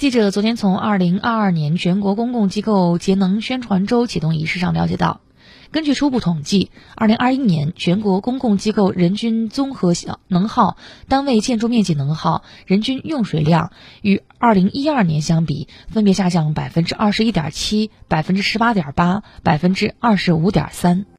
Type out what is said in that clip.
记者昨天从二零二二年全国公共机构节能宣传周启动仪式上了解到，根据初步统计，二零二一年全国公共机构人均综合小能耗、单位建筑面积能耗、人均用水量与二零一二年相比，分别下降百分之二十一点七、百分之十八点八、百分之二十五点三。